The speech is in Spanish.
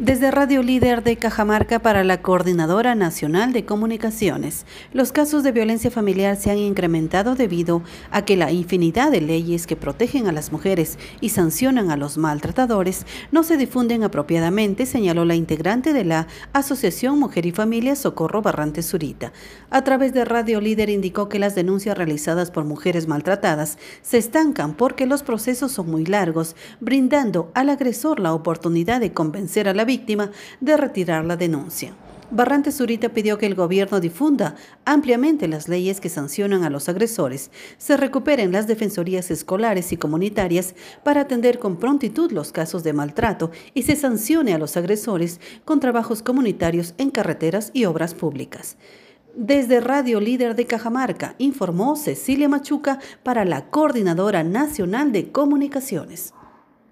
Desde Radio Líder de Cajamarca para la Coordinadora Nacional de Comunicaciones, los casos de violencia familiar se han incrementado debido a que la infinidad de leyes que protegen a las mujeres y sancionan a los maltratadores no se difunden apropiadamente, señaló la integrante de la Asociación Mujer y Familia Socorro Barrante Zurita. A través de Radio Líder indicó que las denuncias realizadas por mujeres maltratadas se estancan porque los procesos son muy largos, brindando al agresor la oportunidad de convencer a la víctima de retirar la denuncia. Barrante Zurita pidió que el gobierno difunda ampliamente las leyes que sancionan a los agresores, se recuperen las defensorías escolares y comunitarias para atender con prontitud los casos de maltrato y se sancione a los agresores con trabajos comunitarios en carreteras y obras públicas. Desde Radio Líder de Cajamarca, informó Cecilia Machuca para la Coordinadora Nacional de Comunicaciones.